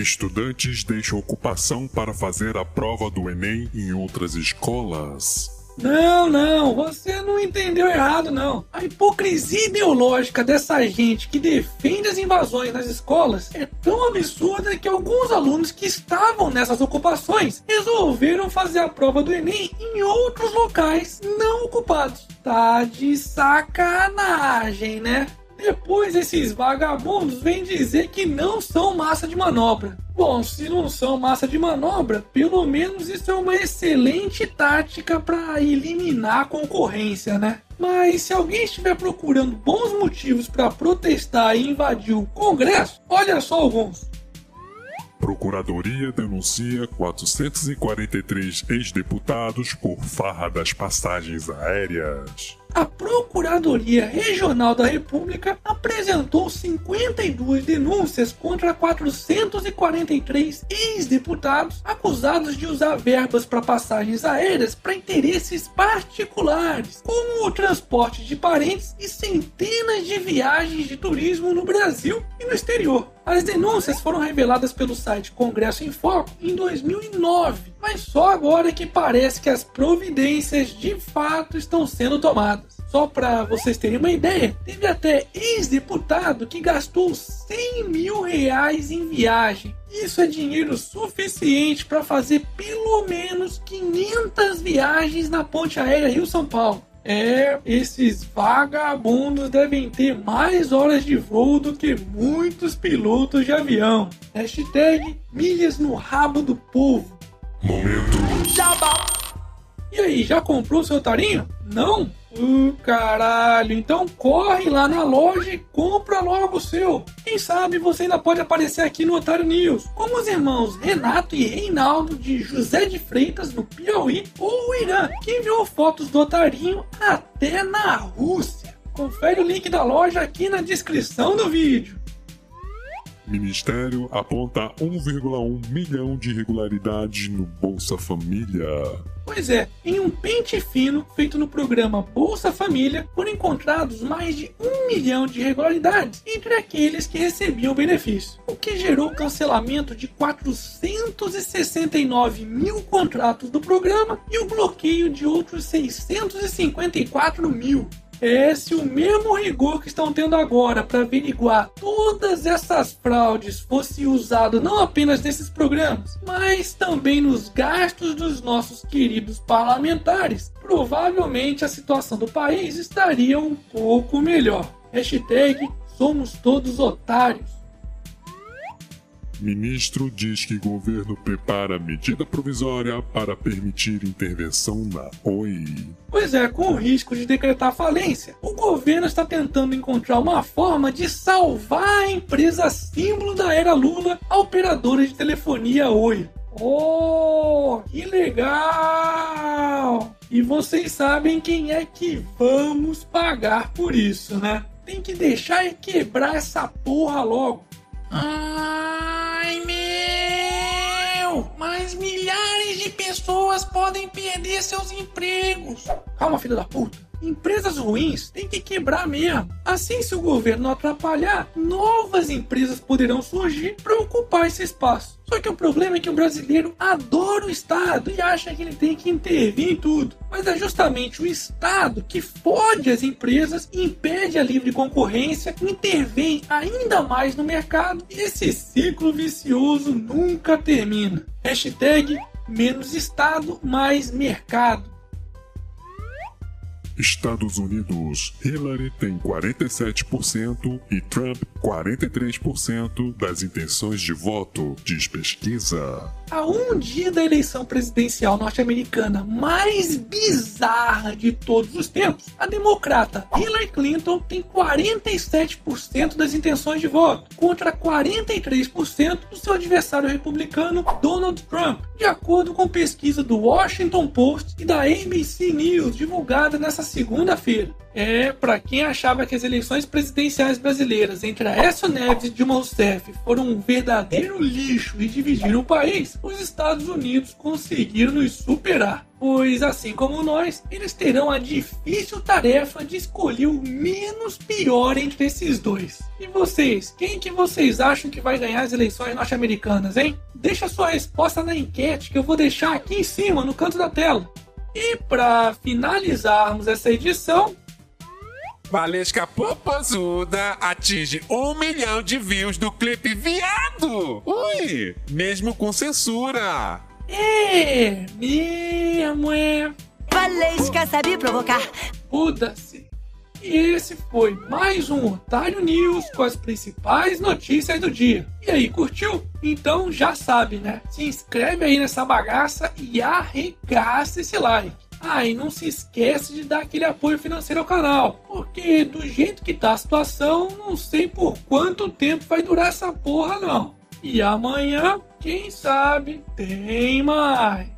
Estudantes deixam ocupação para fazer a prova do Enem em outras escolas. Não, não, você não entendeu errado, não. A hipocrisia ideológica dessa gente que defende as invasões nas escolas é tão absurda que alguns alunos que estavam nessas ocupações resolveram fazer a prova do Enem em outros locais não ocupados. Tá de sacanagem, né? Depois esses vagabundos vêm dizer que não são massa de manobra. Bom, se não são massa de manobra, pelo menos isso é uma excelente tática para eliminar a concorrência, né? Mas se alguém estiver procurando bons motivos para protestar e invadir o Congresso, olha só alguns. Procuradoria denuncia 443 ex-deputados por farra das passagens aéreas a Procuradoria Regional da República apresentou 52 denúncias contra 443 ex-deputados acusados de usar verbas para passagens aéreas para interesses particulares, como o transporte de parentes e centenas de viagens de turismo no Brasil e no exterior. As denúncias foram reveladas pelo site Congresso em Foco em 2009, mas só agora que parece que as providências de fato estão sendo tomadas. Só para vocês terem uma ideia, teve até ex-deputado que gastou 100 mil reais em viagem. Isso é dinheiro suficiente para fazer pelo menos 500 viagens na ponte aérea Rio-São Paulo. É, esses vagabundos devem ter mais horas de voo do que muitos pilotos de avião. Hashtag milhas no rabo do povo. Momento. Jabá. E aí, já comprou seu tarinho? Não? Uh, caralho, então corre lá na loja e compra logo o seu. Quem sabe você ainda pode aparecer aqui no Otário News, como os irmãos Renato e Reinaldo de José de Freitas, no Piauí, ou o Irã, que enviou fotos do Otarinho até na Rússia. Confere o link da loja aqui na descrição do vídeo. Ministério aponta 1,1 milhão de irregularidades no Bolsa Família. Pois é, em um pente fino feito no programa Bolsa Família, foram encontrados mais de um milhão de irregularidades entre aqueles que recebiam o benefício, o que gerou cancelamento de 469 mil contratos do programa e o bloqueio de outros 654 mil. É se o mesmo rigor que estão tendo agora para averiguar todas essas fraudes fosse usado não apenas nesses programas, mas também nos gastos dos nossos queridos parlamentares, provavelmente a situação do país estaria um pouco melhor. Hashtag somos todos otários. Ministro diz que governo prepara medida provisória para permitir intervenção na Oi. Pois é, com o risco de decretar falência, o governo está tentando encontrar uma forma de salvar a empresa símbolo da era Lula, a operadora de telefonia Oi. Oh, que legal! E vocês sabem quem é que vamos pagar por isso, né? Tem que deixar e quebrar essa porra logo. Ai meu! Mas milhares pessoas podem perder seus empregos. Calma, filho da puta. Empresas ruins têm que quebrar mesmo. Assim, se o governo atrapalhar, novas empresas poderão surgir para ocupar esse espaço. Só que o problema é que o brasileiro adora o Estado e acha que ele tem que intervir em tudo. Mas é justamente o Estado que fode as empresas, impede a livre concorrência, intervém ainda mais no mercado e esse ciclo vicioso nunca termina. Hashtag menos Estado, mais mercado. Estados Unidos, Hillary tem 47% e Trump 43% das intenções de voto, diz pesquisa. A um dia da eleição presidencial norte-americana mais bizarra de todos os tempos, a democrata Hillary Clinton tem 47% das intenções de voto, contra 43% do seu adversário republicano Donald Trump, de acordo com pesquisa do Washington Post e da ABC News divulgada nessa segunda-feira. É, para quem achava que as eleições presidenciais brasileiras entre Aécio Neves e Dilma Rousseff foram um verdadeiro lixo e dividiram o país, os Estados Unidos conseguiram nos superar. Pois, assim como nós, eles terão a difícil tarefa de escolher o menos pior entre esses dois. E vocês, quem que vocês acham que vai ganhar as eleições norte-americanas, hein? Deixa sua resposta na enquete que eu vou deixar aqui em cima, no canto da tela. E para finalizarmos essa edição, Valesca Popozuda atinge um milhão de views do clipe Viado! Ui! Mesmo com censura! É, mesmo é. Valesca sabe provocar. Muda-se. E esse foi mais um Otário News com as principais notícias do dia. E aí, curtiu? Então já sabe, né? Se inscreve aí nessa bagaça e arregaça esse like. Ah, e não se esquece de dar aquele apoio financeiro ao canal, porque do jeito que tá a situação, não sei por quanto tempo vai durar essa porra não. E amanhã, quem sabe, tem mais.